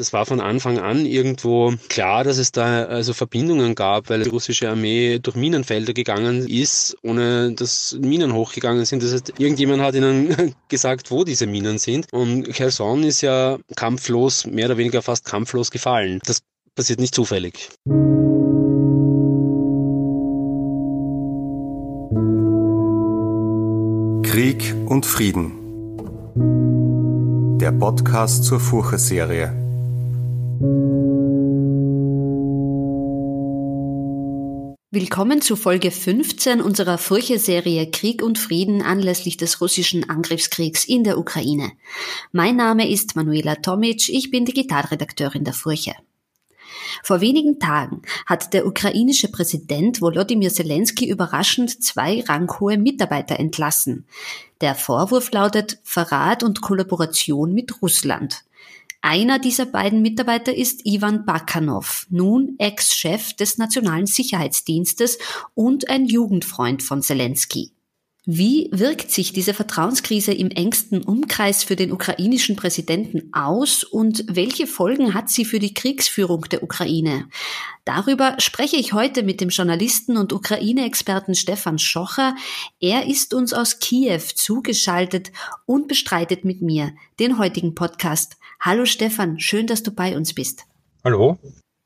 das war von Anfang an irgendwo klar, dass es da also Verbindungen gab, weil die russische Armee durch Minenfelder gegangen ist, ohne dass Minen hochgegangen sind. Das heißt, irgendjemand hat ihnen gesagt, wo diese Minen sind. Und Cherson ist ja kampflos, mehr oder weniger fast kampflos gefallen. Das passiert nicht zufällig. Krieg und Frieden. Der Podcast zur Furche-Serie. Willkommen zu Folge 15 unserer Furche-Serie Krieg und Frieden anlässlich des russischen Angriffskriegs in der Ukraine. Mein Name ist Manuela Tomic, ich bin Digitalredakteurin der Furche. Vor wenigen Tagen hat der ukrainische Präsident Volodymyr Zelensky überraschend zwei ranghohe Mitarbeiter entlassen. Der Vorwurf lautet Verrat und Kollaboration mit Russland. Einer dieser beiden Mitarbeiter ist Ivan Bakanov, nun Ex-Chef des Nationalen Sicherheitsdienstes und ein Jugendfreund von Zelensky. Wie wirkt sich diese Vertrauenskrise im engsten Umkreis für den ukrainischen Präsidenten aus und welche Folgen hat sie für die Kriegsführung der Ukraine? Darüber spreche ich heute mit dem Journalisten und Ukraine-Experten Stefan Schocher. Er ist uns aus Kiew zugeschaltet und bestreitet mit mir den heutigen Podcast. Hallo Stefan, schön, dass du bei uns bist. Hallo.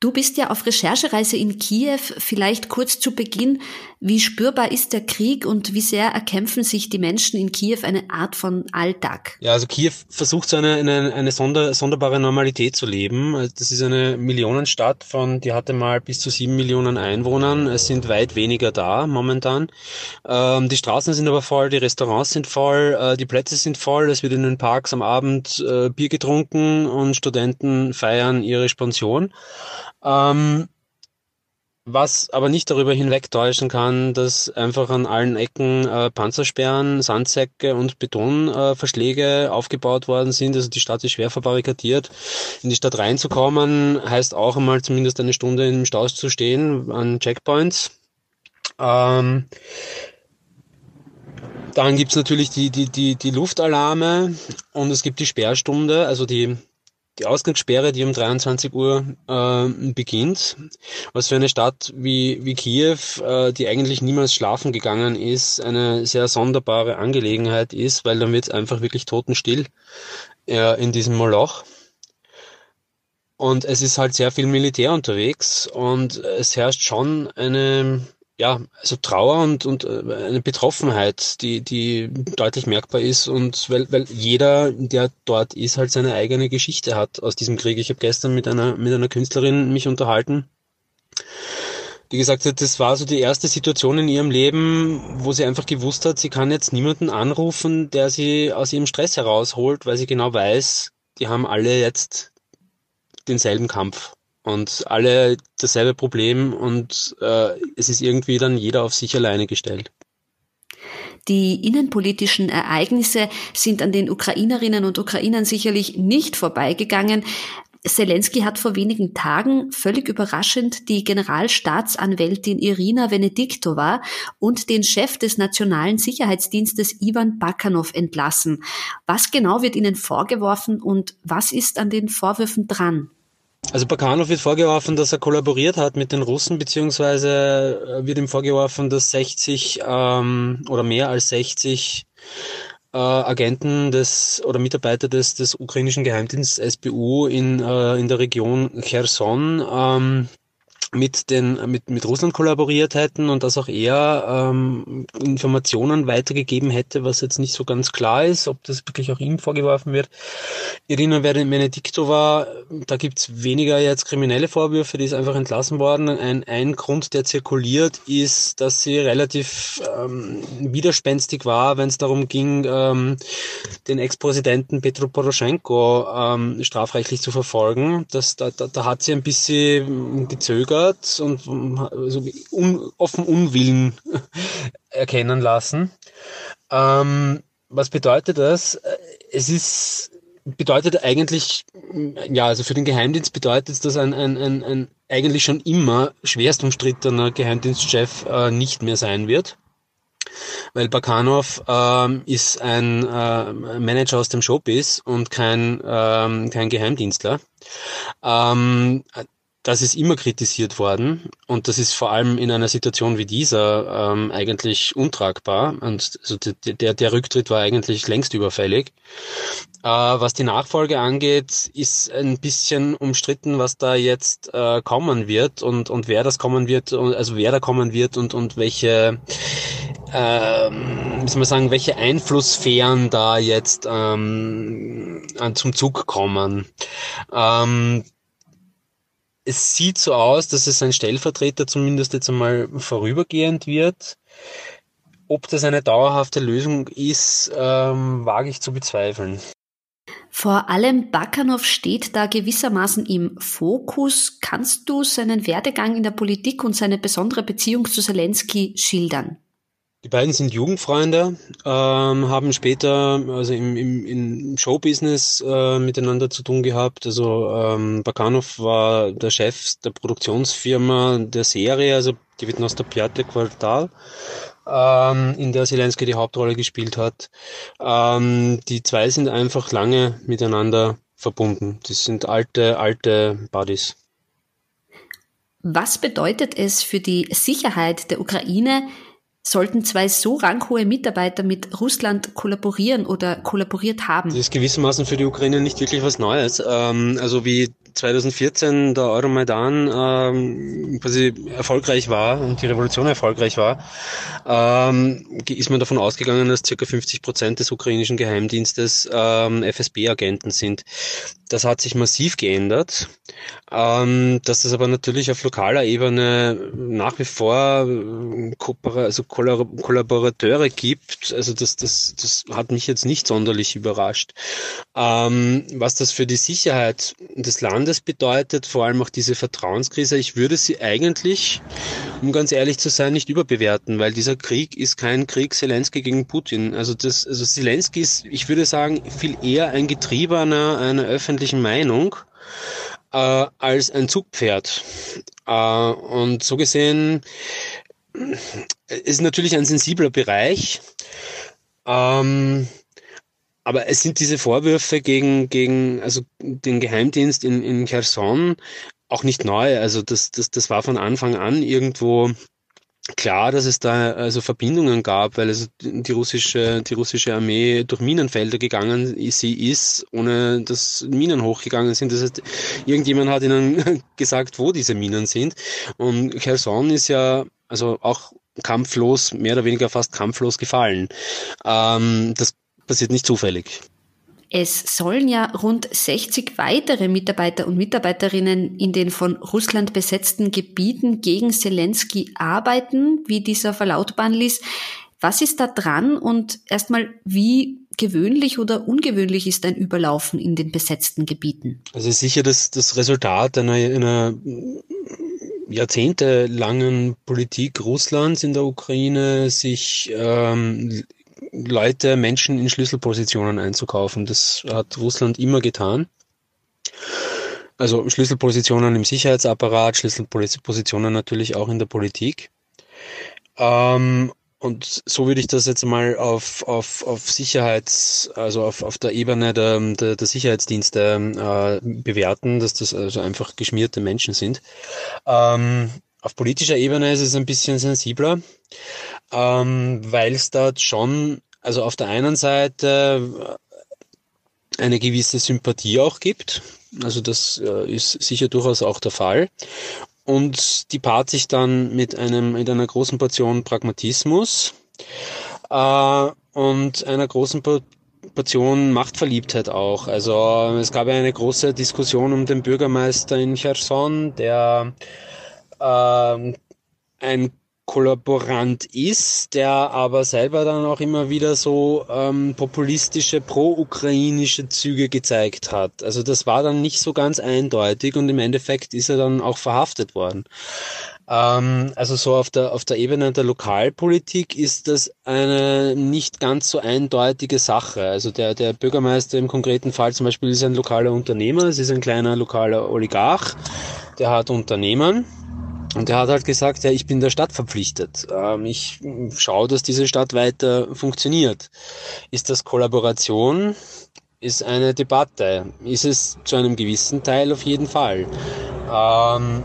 Du bist ja auf Recherchereise in Kiew. Vielleicht kurz zu Beginn. Wie spürbar ist der Krieg und wie sehr erkämpfen sich die Menschen in Kiew eine Art von Alltag? Ja, also Kiew versucht so eine, eine, eine sonder, sonderbare Normalität zu leben. Also das ist eine Millionenstadt von, die hatte mal bis zu sieben Millionen Einwohnern. Es sind weit weniger da momentan. Ähm, die Straßen sind aber voll, die Restaurants sind voll, äh, die Plätze sind voll. Es wird in den Parks am Abend äh, Bier getrunken und Studenten feiern ihre Spension. Ähm, was aber nicht darüber hinwegtäuschen kann, dass einfach an allen Ecken äh, Panzersperren, Sandsäcke und Betonverschläge äh, aufgebaut worden sind. Also die Stadt ist schwer verbarrikadiert. In die Stadt reinzukommen heißt auch einmal zumindest eine Stunde im Stau zu stehen an Checkpoints. Ähm, dann gibt's natürlich die, die, die, die Luftalarme und es gibt die Sperrstunde, also die die Ausgangssperre, die um 23 Uhr äh, beginnt, was für eine Stadt wie, wie Kiew, äh, die eigentlich niemals schlafen gegangen ist, eine sehr sonderbare Angelegenheit ist, weil dann wird es einfach wirklich totenstill äh, in diesem Moloch. Und es ist halt sehr viel Militär unterwegs und es herrscht schon eine ja, also Trauer und, und äh, eine Betroffenheit, die, die deutlich merkbar ist und weil, weil jeder, der dort ist, halt seine eigene Geschichte hat aus diesem Krieg. Ich habe gestern mit einer, mit einer Künstlerin mich unterhalten, die gesagt hat, das war so die erste Situation in ihrem Leben, wo sie einfach gewusst hat, sie kann jetzt niemanden anrufen, der sie aus ihrem Stress herausholt, weil sie genau weiß, die haben alle jetzt denselben Kampf und alle dasselbe Problem und äh, es ist irgendwie dann jeder auf sich alleine gestellt. Die innenpolitischen Ereignisse sind an den Ukrainerinnen und Ukrainern sicherlich nicht vorbeigegangen. Zelensky hat vor wenigen Tagen völlig überraschend die Generalstaatsanwältin Irina Venediktova und den Chef des Nationalen Sicherheitsdienstes Ivan Bakanov entlassen. Was genau wird ihnen vorgeworfen und was ist an den Vorwürfen dran? Also Bakanov wird vorgeworfen, dass er kollaboriert hat mit den Russen, beziehungsweise äh, wird ihm vorgeworfen, dass 60 ähm, oder mehr als 60 äh, Agenten des oder Mitarbeiter des, des ukrainischen Geheimdienstes SBU in, äh, in der Region Cherson ähm, mit den mit mit Russland kollaboriert hätten und dass auch er ähm, Informationen weitergegeben hätte, was jetzt nicht so ganz klar ist, ob das wirklich auch ihm vorgeworfen wird. Irina Benediktova, da gibt's weniger jetzt kriminelle Vorwürfe, die ist einfach entlassen worden. Ein, ein Grund, der zirkuliert, ist, dass sie relativ ähm, widerspenstig war, wenn es darum ging, ähm, den Ex-Präsidenten Petro Poroschenko ähm, strafrechtlich zu verfolgen. Das, da, da, da hat sie ein bisschen gezögert gestört und also un, offen Unwillen erkennen lassen. Ähm, was bedeutet das? Es ist bedeutet eigentlich, ja, also für den Geheimdienst bedeutet das ein, ein, ein, ein eigentlich schon immer schwerst umstrittener Geheimdienstchef äh, nicht mehr sein wird. weil Bakanov ähm, ist ein äh, Manager aus dem Showbiz und kein, ähm, kein Geheimdienstler. Ähm, das ist immer kritisiert worden und das ist vor allem in einer Situation wie dieser ähm, eigentlich untragbar und also der, der Rücktritt war eigentlich längst überfällig. Äh, was die Nachfolge angeht, ist ein bisschen umstritten, was da jetzt äh, kommen wird und, und wer das kommen wird, also wer da kommen wird und, und welche ähm, soll man sagen, welche Einflusssphären da jetzt ähm, zum Zug kommen. Ähm, es sieht so aus, dass es ein Stellvertreter zumindest jetzt einmal vorübergehend wird. Ob das eine dauerhafte Lösung ist, ähm, wage ich zu bezweifeln. Vor allem Bakanov steht da gewissermaßen im Fokus. Kannst du seinen Werdegang in der Politik und seine besondere Beziehung zu Zelensky schildern? Die beiden sind Jugendfreunde, ähm, haben später also im, im, im Showbusiness äh, miteinander zu tun gehabt. Also ähm, Bakanov war der Chef der Produktionsfirma der Serie, also die wird aus der Piate Quartal, ähm, in der Zelensky die Hauptrolle gespielt hat. Ähm, die zwei sind einfach lange miteinander verbunden. Das sind alte, alte Buddies. Was bedeutet es für die Sicherheit der Ukraine, Sollten zwei so ranghohe Mitarbeiter mit Russland kollaborieren oder kollaboriert haben? Das ist gewissermaßen für die Ukraine nicht wirklich was Neues. Ähm, also wie 2014 der Euromaidan ähm, quasi erfolgreich war und die Revolution erfolgreich war, ähm, ist man davon ausgegangen, dass circa 50 Prozent des ukrainischen Geheimdienstes ähm, FSB-Agenten sind. Das hat sich massiv geändert. Ähm, dass das aber natürlich auf lokaler Ebene nach wie vor äh, also Kollaborateure gibt, also das, das, das hat mich jetzt nicht sonderlich überrascht. Ähm, was das für die Sicherheit des Landes bedeutet, vor allem auch diese Vertrauenskrise, ich würde sie eigentlich, um ganz ehrlich zu sein, nicht überbewerten, weil dieser Krieg ist kein Krieg Zelensky gegen Putin. Also das, also Zelensky ist, ich würde sagen, viel eher ein Getriebener einer öffentlichen Meinung äh, als ein Zugpferd. Äh, und so gesehen ist natürlich ein sensibler Bereich. Ähm, aber es sind diese Vorwürfe gegen, gegen also den Geheimdienst in, in Cherson auch nicht neu. Also das, das, das war von Anfang an irgendwo klar, dass es da also Verbindungen gab, weil also die russische, die russische Armee durch Minenfelder gegangen sie ist, ohne dass Minen hochgegangen sind. Das heißt, irgendjemand hat ihnen gesagt, wo diese Minen sind. Und Kherson ist ja also auch kampflos, mehr oder weniger fast kampflos gefallen. Ähm, das passiert nicht zufällig. Es sollen ja rund 60 weitere Mitarbeiter und Mitarbeiterinnen in den von Russland besetzten Gebieten gegen Zelensky arbeiten, wie dieser verlautbaren ließ. Was ist da dran und erstmal, wie gewöhnlich oder ungewöhnlich ist ein Überlaufen in den besetzten Gebieten? Also sicher das, das Resultat einer, einer jahrzehntelangen Politik Russlands in der Ukraine, sich ähm, Leute, Menschen in Schlüsselpositionen einzukaufen. Das hat Russland immer getan. Also Schlüsselpositionen im Sicherheitsapparat, Schlüsselpositionen natürlich auch in der Politik. Ähm, und so würde ich das jetzt mal auf, auf, auf Sicherheits, also auf, auf der Ebene der, der, der Sicherheitsdienste äh, bewerten, dass das also einfach geschmierte Menschen sind. Ähm, auf politischer Ebene ist es ein bisschen sensibler ähm, weil es dort schon, also auf der einen Seite äh, eine gewisse Sympathie auch gibt. Also das äh, ist sicher durchaus auch der Fall. Und die paart sich dann mit einem, mit einer großen Portion Pragmatismus äh, und einer großen Portion Machtverliebtheit auch. Also es gab ja eine große Diskussion um den Bürgermeister in Cherson, der äh, ein Kollaborant ist, der aber selber dann auch immer wieder so ähm, populistische, pro-ukrainische Züge gezeigt hat. Also das war dann nicht so ganz eindeutig und im Endeffekt ist er dann auch verhaftet worden. Ähm, also so auf der, auf der Ebene der Lokalpolitik ist das eine nicht ganz so eindeutige Sache. Also der, der Bürgermeister im konkreten Fall zum Beispiel ist ein lokaler Unternehmer, es ist ein kleiner lokaler Oligarch, der hat Unternehmen Und er hat halt gesagt, ja, ich bin der Stadt verpflichtet. Ähm, ich schaue, dass diese Stadt weiter funktioniert. Ist das Kollaboration? Ist eine Debatte. Ist es zu einem gewissen Teil auf jeden Fall. Ähm,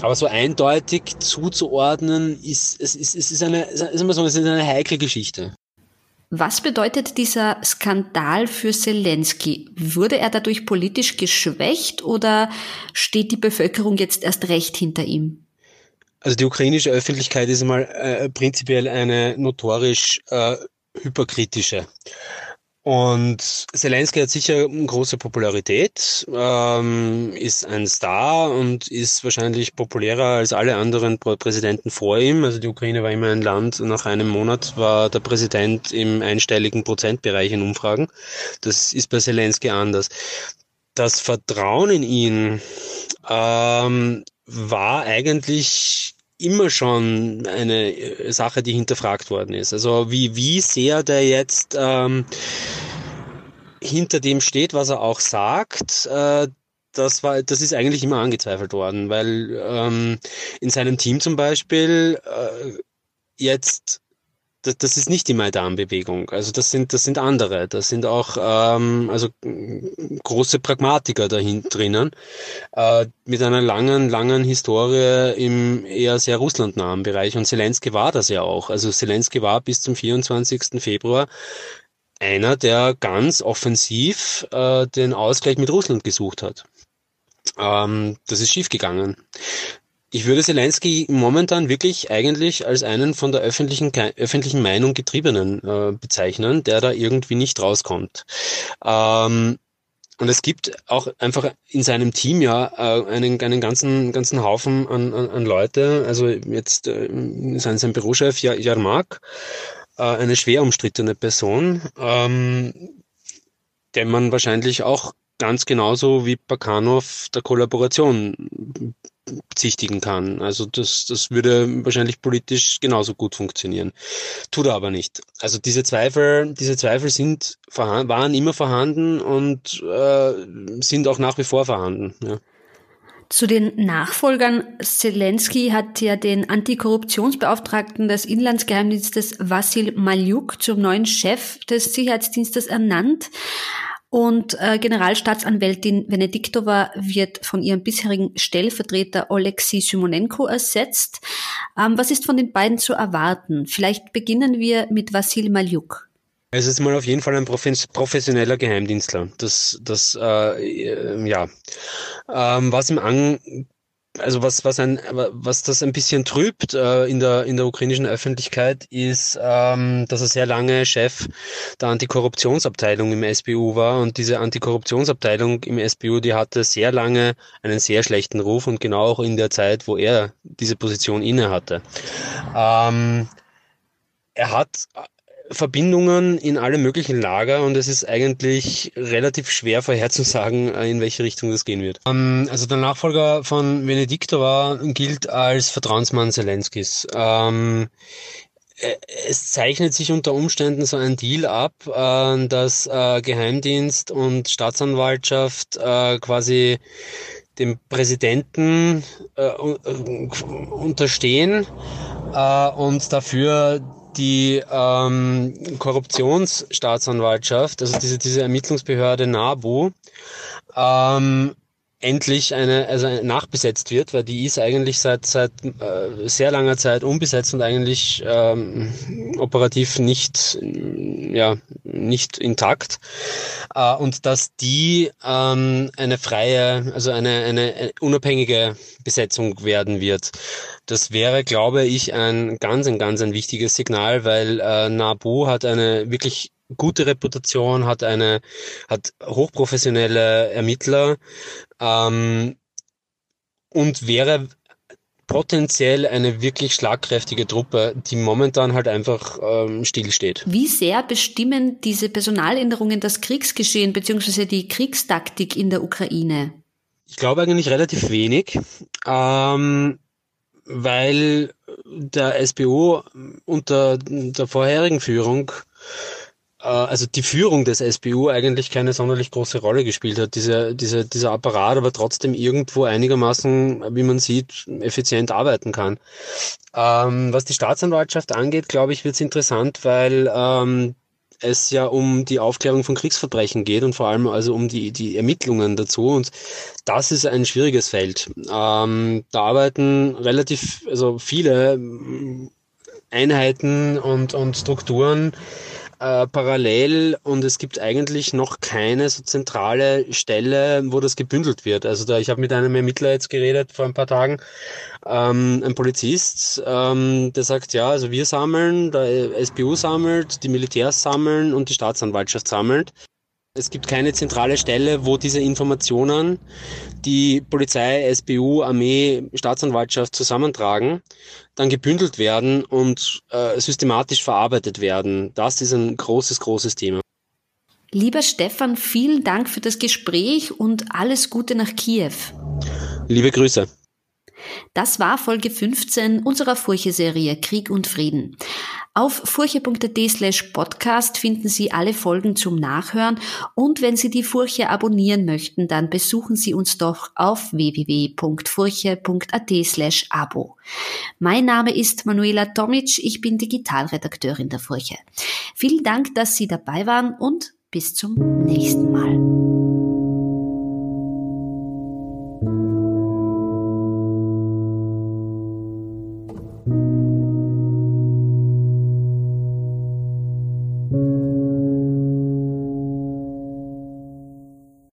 aber so eindeutig zuzuordnen, ist, es ist, es ist eine, sagen wir so, es ist eine heikle Geschichte. Was bedeutet dieser Skandal für Zelensky? Wurde er dadurch politisch geschwächt oder steht die Bevölkerung jetzt erst recht hinter ihm? Also die ukrainische Öffentlichkeit ist einmal äh, prinzipiell eine notorisch äh, hyperkritische. Und Zelensky hat sicher große Popularität, ähm, ist ein Star und ist wahrscheinlich populärer als alle anderen Präsidenten vor ihm. Also die Ukraine war immer ein Land, nach einem Monat war der Präsident im einstelligen Prozentbereich in Umfragen. Das ist bei Zelensky anders. Das Vertrauen in ihn ähm, war eigentlich immer schon eine äh, Sache, die hinterfragt worden ist. Also wie, wie sehr der jetzt ähm, hinter dem steht, was er auch sagt, äh, das war, das ist eigentlich immer angezweifelt worden, weil ähm, in seinem Team zum Beispiel äh, jetzt das, das ist nicht die Maidan-Bewegung. Also das sind, das sind andere. Das sind auch ähm, also große Pragmatiker dahin drinnen, äh, mit einer langen, langen Historie im eher sehr russlandnahen Bereich. Und Zelensky war das ja auch. Also Zelensky war bis zum 24. Februar einer, der ganz offensiv äh, den Ausgleich mit Russland gesucht hat. Ähm, das ist schiefgegangen. Ich würde Zelensky momentan wirklich eigentlich als einen von der öffentlichen, öffentlichen Meinung getriebenen äh, bezeichnen, der da irgendwie nicht rauskommt. Ähm, und es gibt auch einfach in seinem Team ja äh, einen, einen ganzen, ganzen Haufen an, an, an Leute. Also jetzt äh, sein, sein Bürochef Jarmark, äh, eine schwer umstrittene Person, ähm, der man wahrscheinlich auch ganz genauso wie Bakanov der Kollaboration bezichtigen kann. Also das, das würde wahrscheinlich politisch genauso gut funktionieren. Tut er aber nicht. Also diese Zweifel, diese Zweifel sind waren immer vorhanden und äh, sind auch nach wie vor vorhanden. Ja. Zu den Nachfolgern, Zelensky hat ja den Antikorruptionsbeauftragten des Inlandsgeheimdienstes Vassil Maljuk zum neuen Chef des Sicherheitsdienstes ernannt. Und äh, Generalstaatsanwältin Venediktova wird von ihrem bisherigen Stellvertreter Oleksiy Symonenko ersetzt. Ähm, was ist von den beiden zu erwarten? Vielleicht beginnen wir mit Vassil Maljuk. Es ist mal auf jeden Fall ein professioneller Geheimdienstler. Das, das, äh, ja. Ähm, was ihm an also was, was, ein, was das ein bisschen trübt äh, in, der, in der ukrainischen Öffentlichkeit, ist, ähm, dass er sehr lange Chef der Antikorruptionsabteilung im SBU war. Und diese Antikorruptionsabteilung im SBU, die hatte sehr lange einen sehr schlechten Ruf und genau auch in der Zeit, wo er diese Position inne hatte. Ähm, er hat Verbindungen in alle möglichen Lager und es ist eigentlich relativ schwer vorherzusagen, äh, in welche Richtung das gehen wird. Ähm, also der Nachfolger von Venediktova gilt als Vertrauensmann Zelenskis. Ähm, äh, es zeichnet sich unter Umständen so ein Deal ab, äh, dass Geheimdienst und Staatsanwaltschaft quasi dem Präsidenten unterstehen und dafür die ähm, Korruptionsstaatsanwaltschaft, also diese, diese Ermittlungsbehörde NABU, ähm, endlich eine, also nachbesetzt wird, weil die ist eigentlich seit seit äh, sehr langer Zeit unbesetzt und eigentlich ähm, operativ nicht ja nicht intakt äh, und dass die ähm, eine freie, also eine eine unabhängige Besetzung werden wird. Das wäre, glaube ich, ein ganz ein ganz ein wichtiges Signal, weil äh, NABU hat eine wirklich gute Reputation, hat eine, hat hochprofessionelle Ermittler ähm, und wäre potenziell eine wirklich schlagkräftige Truppe, die momentan halt einfach ähm, stillsteht. Wie sehr bestimmen diese Personaländerungen das Kriegsgeschehen bzw. die Kriegstaktik in der Ukraine? Ich glaube eigentlich relativ wenig, ähm, weil der SBO unter der vorherigen Führung also die Führung des SBU eigentlich keine sonderlich große Rolle gespielt hat. Diese, diese, dieser Apparat aber trotzdem irgendwo einigermaßen, wie man sieht, effizient arbeiten kann. Ähm, was die Staatsanwaltschaft angeht, glaube ich, wird es interessant, weil ähm, es ja um die Aufklärung von Kriegsverbrechen geht und vor allem also um die, die Ermittlungen dazu. Und das ist ein schwieriges Feld. Ähm, da arbeiten relativ, also viele Einheiten und, und Strukturen äh, parallel und es gibt eigentlich noch keine so zentrale Stelle, wo das gebündelt wird. Also da, ich habe mit einem Ermittler jetzt geredet vor ein paar Tagen, ähm, ein Polizist, ähm, der sagt, ja, also wir sammeln, der SBU sammelt, die Militärs sammeln und die Staatsanwaltschaft sammelt. Es gibt keine zentrale Stelle, wo diese Informationen die Polizei, SBU, Armee, Staatsanwaltschaft zusammentragen, dann gebündelt werden und äh, systematisch verarbeitet werden. Das ist ein großes, großes Thema. Lieber Stefan, vielen Dank für das Gespräch und alles Gute nach Kiew. Liebe Grüße. Das war Folge 15 unserer Furche-Serie Krieg und Frieden. Auf furche.at slash podcast finden Sie alle Folgen zum Nachhören und wenn Sie die Furche abonnieren möchten, dann besuchen Sie uns doch auf www.furche.at slash abo. Mein Name ist Manuela Tomic, ich bin Digitalredakteurin der Furche. Vielen Dank, dass Sie dabei waren und bis zum nächsten Mal.